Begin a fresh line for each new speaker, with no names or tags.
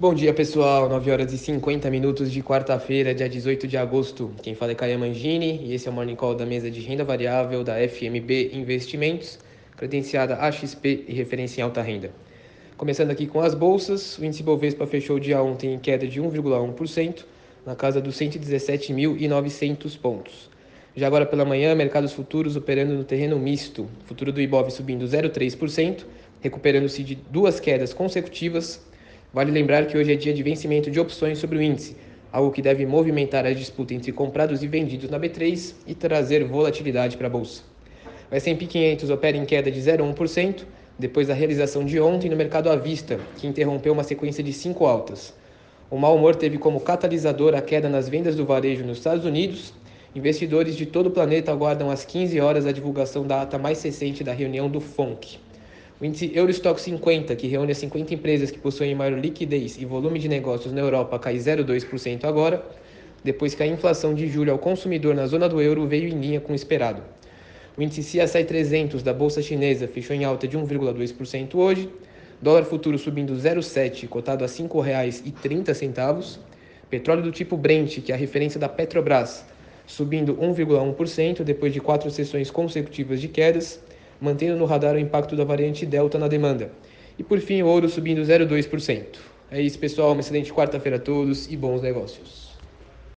Bom dia, pessoal. 9 horas e 50 minutos de quarta-feira, dia 18 de agosto. Quem fala é Caia Mangini e esse é o Morning Call da mesa de renda variável da FMB Investimentos, credenciada AXP e referência em alta renda. Começando aqui com as bolsas, o índice Bovespa fechou o dia ontem em queda de 1,1%, na casa dos 117.900 pontos. Já agora pela manhã, mercados futuros operando no terreno misto, futuro do Ibov subindo 0,3%, recuperando-se de duas quedas consecutivas Vale lembrar que hoje é dia de vencimento de opções sobre o índice, algo que deve movimentar a disputa entre comprados e vendidos na B3 e trazer volatilidade para a bolsa. O S&P 500 opera em queda de 0,1% depois da realização de ontem no mercado à vista, que interrompeu uma sequência de cinco altas. O mau humor teve como catalisador a queda nas vendas do varejo nos Estados Unidos. Investidores de todo o planeta aguardam às 15 horas a divulgação da ata mais recente da reunião do FONC. O índice Eurostock 50, que reúne as 50 empresas que possuem maior liquidez e volume de negócios na Europa, cai 0,2% agora, depois que a inflação de julho ao consumidor na zona do euro veio em linha com o esperado. O índice CSI 300 da Bolsa Chinesa fechou em alta de 1,2% hoje, dólar futuro subindo 0,7, cotado a R$ 5,30. Petróleo do tipo Brent, que é a referência da Petrobras, subindo 1,1% depois de quatro sessões consecutivas de quedas mantendo no radar o impacto da variante Delta na demanda. E por fim, o ouro subindo 0,2%. É isso, pessoal. Uma excelente quarta-feira a todos e bons negócios.